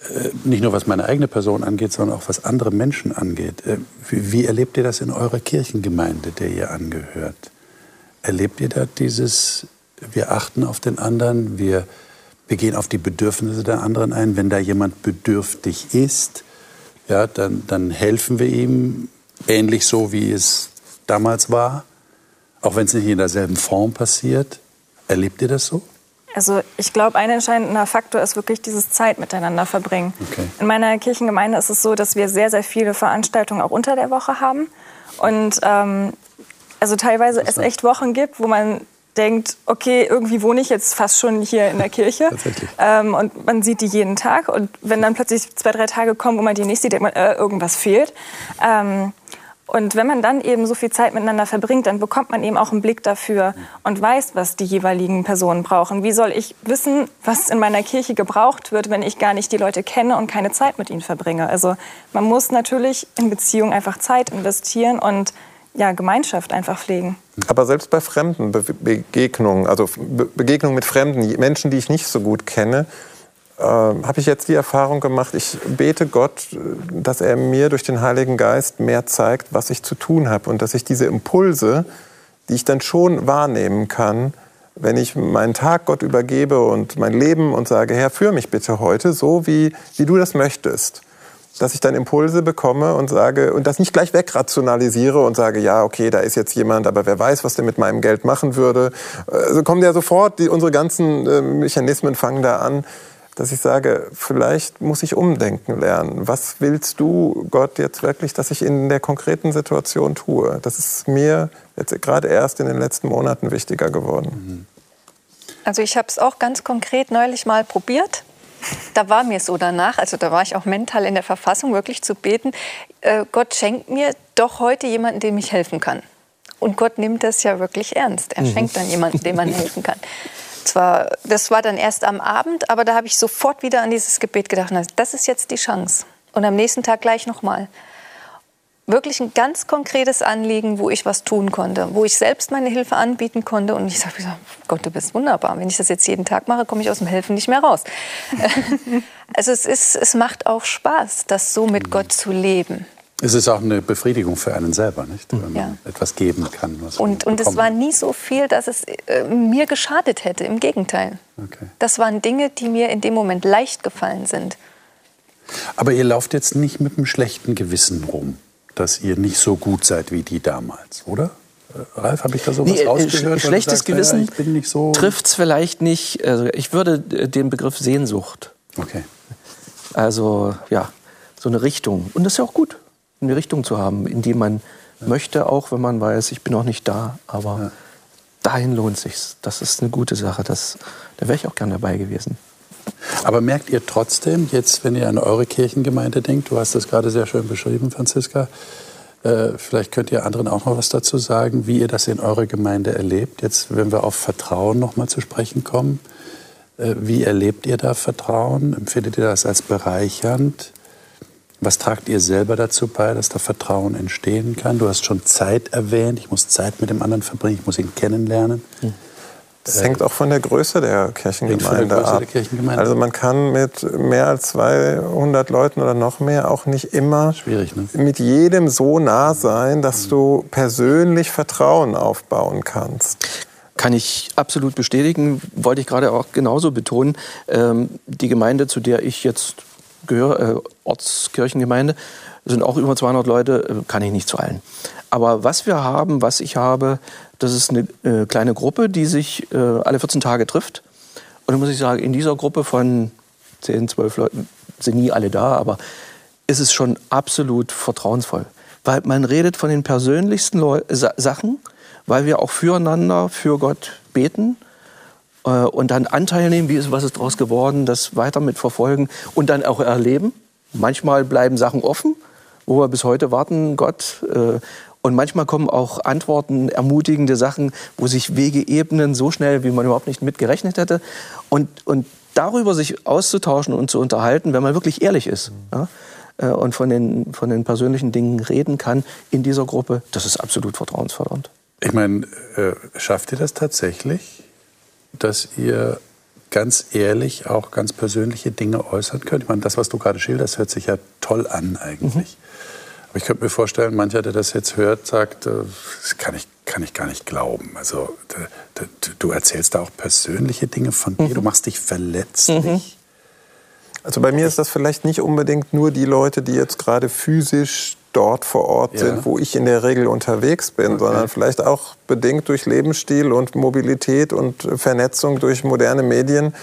äh, nicht nur was meine eigene Person angeht, sondern auch was andere Menschen angeht. Äh, wie, wie erlebt ihr das in eurer Kirchengemeinde, der ihr angehört? Erlebt ihr da dieses, wir achten auf den anderen, wir, wir gehen auf die Bedürfnisse der anderen ein. Wenn da jemand bedürftig ist, ja, dann, dann helfen wir ihm, ähnlich so wie es damals war, auch wenn es nicht in derselben Form passiert. Erlebt ihr das so? Also ich glaube, ein entscheidender Faktor ist wirklich dieses Zeit miteinander verbringen. Okay. In meiner Kirchengemeinde ist es so, dass wir sehr, sehr viele Veranstaltungen auch unter der Woche haben. Und ähm, also teilweise es echt Wochen gibt, wo man denkt, okay, irgendwie wohne ich jetzt fast schon hier in der Kirche. Ähm, und man sieht die jeden Tag. Und wenn dann plötzlich zwei, drei Tage kommen, wo man die nicht sieht, denkt man, äh, irgendwas fehlt. Ähm, und wenn man dann eben so viel Zeit miteinander verbringt, dann bekommt man eben auch einen Blick dafür und weiß, was die jeweiligen Personen brauchen. Wie soll ich wissen, was in meiner Kirche gebraucht wird, wenn ich gar nicht die Leute kenne und keine Zeit mit ihnen verbringe? Also man muss natürlich in Beziehungen einfach Zeit investieren und ja, Gemeinschaft einfach pflegen. Aber selbst bei fremden Be Begegnungen, also Be Begegnungen mit Fremden, Menschen, die ich nicht so gut kenne, äh, habe ich jetzt die Erfahrung gemacht, ich bete Gott, dass er mir durch den Heiligen Geist mehr zeigt, was ich zu tun habe und dass ich diese Impulse, die ich dann schon wahrnehmen kann, wenn ich meinen Tag Gott übergebe und mein Leben und sage, Herr, führ mich bitte heute so, wie, wie du das möchtest. Dass ich dann Impulse bekomme und sage, und das nicht gleich wegrationalisiere und sage, ja, okay, da ist jetzt jemand, aber wer weiß, was der mit meinem Geld machen würde. Also kommen ja sofort, die, unsere ganzen äh, Mechanismen fangen da an dass ich sage, vielleicht muss ich umdenken lernen. Was willst du, Gott, jetzt wirklich, dass ich in der konkreten Situation tue? Das ist mir jetzt gerade erst in den letzten Monaten wichtiger geworden. Also ich habe es auch ganz konkret neulich mal probiert. Da war mir so danach, also da war ich auch mental in der Verfassung, wirklich zu beten, äh, Gott schenkt mir doch heute jemanden, dem ich helfen kann. Und Gott nimmt das ja wirklich ernst. Er mhm. schenkt dann jemanden, dem man helfen kann zwar, das war dann erst am Abend, aber da habe ich sofort wieder an dieses Gebet gedacht. Das ist jetzt die Chance. Und am nächsten Tag gleich nochmal. Wirklich ein ganz konkretes Anliegen, wo ich was tun konnte, wo ich selbst meine Hilfe anbieten konnte. Und ich sage, Gott, du bist wunderbar. Wenn ich das jetzt jeden Tag mache, komme ich aus dem Helfen nicht mehr raus. <laughs> also es, ist, es macht auch Spaß, das so mit Gott zu leben. Es ist auch eine Befriedigung für einen selber, nicht? wenn man ja. etwas geben kann. und und es war nie so viel, dass es äh, mir geschadet hätte. Im Gegenteil. Okay. Das waren Dinge, die mir in dem Moment leicht gefallen sind. Aber ihr lauft jetzt nicht mit einem schlechten Gewissen rum, dass ihr nicht so gut seid wie die damals, oder? Äh, Ralf, habe ich da sowas nee, äh, rausgehört? Schlechtes sagst, Gewissen ja, so trifft es vielleicht nicht. Also ich würde äh, den Begriff Sehnsucht. Okay. Also ja, so eine Richtung. Und das ist ja auch gut, eine Richtung zu haben, in die man ja. möchte, auch wenn man weiß, ich bin noch nicht da. Aber ja. dahin lohnt sich. Das ist eine gute Sache. Das, da wäre ich auch gern dabei gewesen. Aber merkt ihr trotzdem, jetzt, wenn ihr an eure Kirchengemeinde denkt, du hast das gerade sehr schön beschrieben, Franziska, äh, vielleicht könnt ihr anderen auch noch was dazu sagen, wie ihr das in eurer Gemeinde erlebt. Jetzt, wenn wir auf Vertrauen noch mal zu sprechen kommen, äh, wie erlebt ihr da Vertrauen? Empfindet ihr das als bereichernd? Was tragt ihr selber dazu bei, dass da Vertrauen entstehen kann? Du hast schon Zeit erwähnt. Ich muss Zeit mit dem anderen verbringen. Ich muss ihn kennenlernen. Hm. Das hängt auch von der Größe der Kirchengemeinde der Größe ab. Der Kirchengemeinde. Also man kann mit mehr als 200 Leuten oder noch mehr auch nicht immer ne? mit jedem so nah sein, dass du persönlich Vertrauen aufbauen kannst. Kann ich absolut bestätigen, wollte ich gerade auch genauso betonen. Ähm, die Gemeinde, zu der ich jetzt gehöre, äh, Ortskirchengemeinde, sind auch über 200 Leute, äh, kann ich nicht zu allen. Aber was wir haben, was ich habe, das ist eine äh, kleine Gruppe, die sich äh, alle 14 Tage trifft. Und dann muss ich sagen, in dieser Gruppe von 10, 12 Leuten sind nie alle da, aber ist es schon absolut vertrauensvoll. Weil man redet von den persönlichsten Leu Sa Sachen, weil wir auch füreinander, für Gott beten äh, und dann Anteil nehmen, wie ist, was ist daraus geworden, das weiter mitverfolgen und dann auch erleben. Manchmal bleiben Sachen offen, wo wir bis heute warten, Gott, äh, und manchmal kommen auch Antworten, ermutigende Sachen, wo sich Wege ebnen, so schnell, wie man überhaupt nicht mitgerechnet hätte. Und, und darüber sich auszutauschen und zu unterhalten, wenn man wirklich ehrlich ist. Ja? Äh, und von den, von den persönlichen Dingen reden kann in dieser Gruppe, das ist absolut vertrauensfördernd. Ich meine, äh, schafft ihr das tatsächlich, dass ihr ganz ehrlich auch ganz persönliche Dinge äußern könnt? Ich meine, das, was du gerade schilderst, hört sich ja toll an eigentlich. Mhm. Aber ich könnte mir vorstellen, mancher, der das jetzt hört, sagt, äh, das kann ich, kann ich gar nicht glauben. Also du erzählst da auch persönliche Dinge von dir, mhm. du machst dich verletzlich. Mhm. Also bei mir ist das vielleicht nicht unbedingt nur die Leute, die jetzt gerade physisch dort vor Ort ja. sind, wo ich in der Regel unterwegs bin, okay. sondern vielleicht auch bedingt durch Lebensstil und Mobilität und Vernetzung durch moderne Medien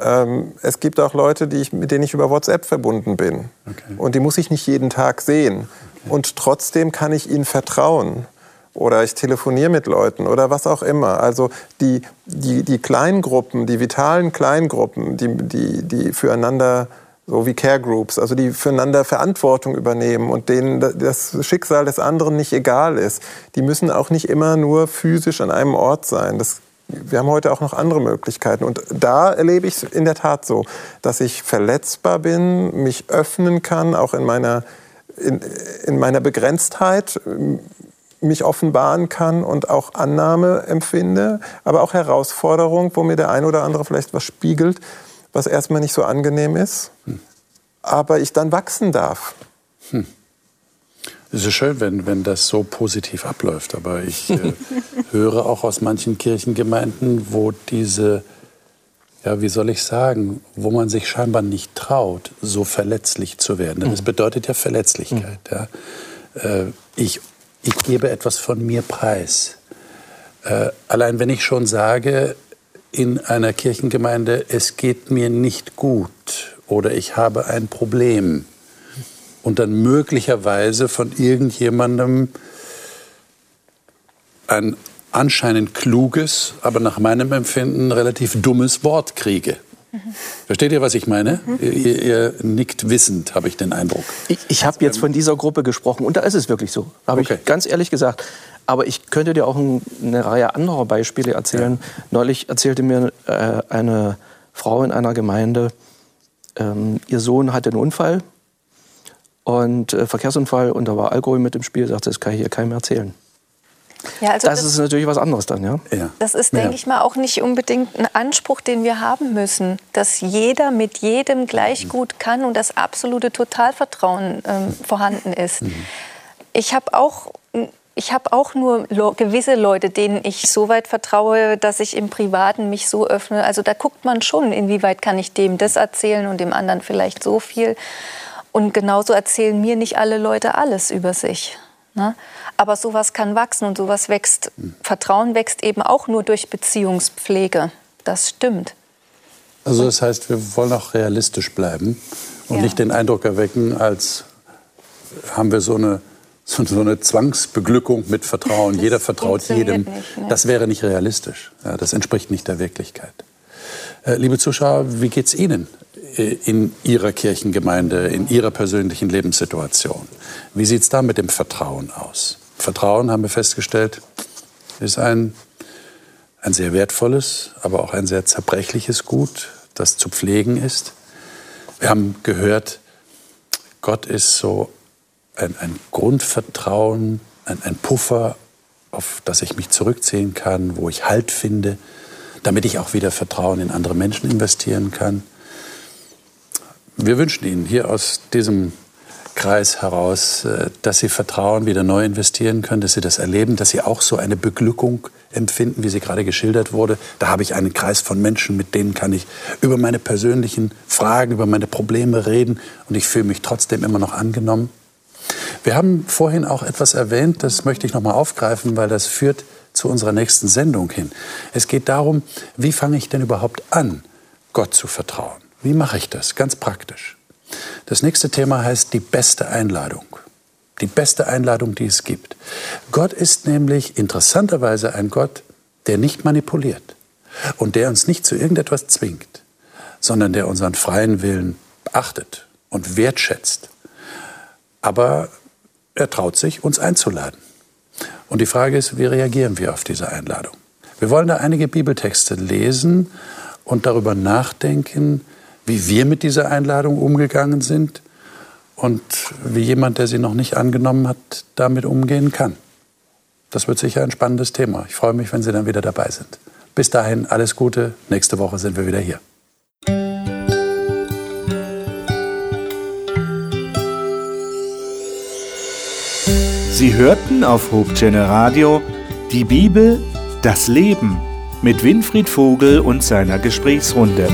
ähm, es gibt auch Leute, ich, mit denen ich über WhatsApp verbunden bin. Okay. Und die muss ich nicht jeden Tag sehen. Okay. Und trotzdem kann ich ihnen vertrauen. Oder ich telefoniere mit Leuten oder was auch immer. Also die, die, die Kleingruppen, die vitalen Kleingruppen, die, die, die füreinander so wie Care Groups, also die füreinander Verantwortung übernehmen und denen das Schicksal des anderen nicht egal ist. Die müssen auch nicht immer nur physisch an einem Ort sein. Das wir haben heute auch noch andere Möglichkeiten. Und da erlebe ich es in der Tat so, dass ich verletzbar bin, mich öffnen kann, auch in meiner, in, in meiner Begrenztheit mich offenbaren kann und auch Annahme empfinde, aber auch Herausforderung, wo mir der ein oder andere vielleicht was spiegelt, was erstmal nicht so angenehm ist, hm. aber ich dann wachsen darf. Hm. Es ist schön, wenn, wenn das so positiv abläuft. Aber ich äh, <laughs> höre auch aus manchen Kirchengemeinden, wo diese, ja, wie soll ich sagen, wo man sich scheinbar nicht traut, so verletzlich zu werden. Denn das mhm. bedeutet ja Verletzlichkeit. Mhm. Ja. Äh, ich, ich gebe etwas von mir preis. Äh, allein wenn ich schon sage, in einer Kirchengemeinde, es geht mir nicht gut oder ich habe ein Problem, und dann möglicherweise von irgendjemandem ein anscheinend kluges, aber nach meinem Empfinden relativ dummes Wort kriege. Versteht ihr, was ich meine? Mhm. Ihr, ihr, nickt wissend, habe ich den Eindruck. Ich, ich habe jetzt von dieser Gruppe gesprochen und da ist es wirklich so, habe okay. ich ganz ehrlich gesagt. Aber ich könnte dir auch eine Reihe anderer Beispiele erzählen. Ja. Neulich erzählte mir äh, eine Frau in einer Gemeinde, ähm, ihr Sohn hatte einen Unfall und äh, Verkehrsunfall und da war Alkohol mit im Spiel, sagte, das kann ich hier keinem erzählen. Ja, also das, das, ist natürlich was anderes dann, ja. ja. Das ist, denke ja. ich mal, auch nicht unbedingt ein Anspruch, den wir haben müssen, dass jeder mit jedem gleich mhm. gut kann und das absolute Totalvertrauen ähm, vorhanden ist. Mhm. Ich habe auch ich habe auch nur gewisse Leute, denen ich so weit vertraue, dass ich im Privaten mich so öffne. Also da guckt man schon, inwieweit kann ich dem das erzählen und dem anderen vielleicht so viel. Und genauso erzählen mir nicht alle Leute alles über sich. Ne? Aber sowas kann wachsen und sowas wächst. Vertrauen wächst eben auch nur durch Beziehungspflege. Das stimmt. Also das heißt, wir wollen auch realistisch bleiben und ja. nicht den Eindruck erwecken, als haben wir so eine, so, eine Zwangsbeglückung mit Vertrauen. Jeder vertraut jedem. Nicht, ne? Das wäre nicht realistisch. Ja, das entspricht nicht der Wirklichkeit. Äh, liebe Zuschauer, wie geht es Ihnen in Ihrer Kirchengemeinde, in Ihrer persönlichen Lebenssituation? Wie sieht es da mit dem Vertrauen aus? Vertrauen, haben wir festgestellt, ist ein, ein sehr wertvolles, aber auch ein sehr zerbrechliches Gut, das zu pflegen ist. Wir haben gehört, Gott ist so ein, ein Grundvertrauen, ein, ein Puffer, auf das ich mich zurückziehen kann, wo ich Halt finde, damit ich auch wieder Vertrauen in andere Menschen investieren kann. Wir wünschen Ihnen hier aus diesem Kreis heraus, äh, dass Sie Vertrauen wieder neu investieren können, dass Sie das erleben, dass Sie auch so eine Beglückung empfinden, wie sie gerade geschildert wurde. Da habe ich einen Kreis von Menschen, mit denen kann ich über meine persönlichen Fragen, über meine Probleme reden und ich fühle mich trotzdem immer noch angenommen. Wir haben vorhin auch etwas erwähnt, das möchte ich noch mal aufgreifen, weil das führt zu unserer nächsten Sendung hin. Es geht darum, wie fange ich denn überhaupt an, Gott zu vertrauen? Wie mache ich das? Ganz praktisch. Das nächste Thema heißt die beste Einladung. Die beste Einladung, die es gibt. Gott ist nämlich interessanterweise ein Gott, der nicht manipuliert und der uns nicht zu irgendetwas zwingt, sondern der unseren freien Willen achtet und wertschätzt. Aber er traut sich, uns einzuladen. Und die Frage ist, wie reagieren wir auf diese Einladung? Wir wollen da einige Bibeltexte lesen und darüber nachdenken, wie wir mit dieser Einladung umgegangen sind und wie jemand, der sie noch nicht angenommen hat, damit umgehen kann. Das wird sicher ein spannendes Thema. Ich freue mich, wenn Sie dann wieder dabei sind. Bis dahin alles Gute. Nächste Woche sind wir wieder hier. Sie hörten auf Hochchannel Radio die Bibel, das Leben mit Winfried Vogel und seiner Gesprächsrunde.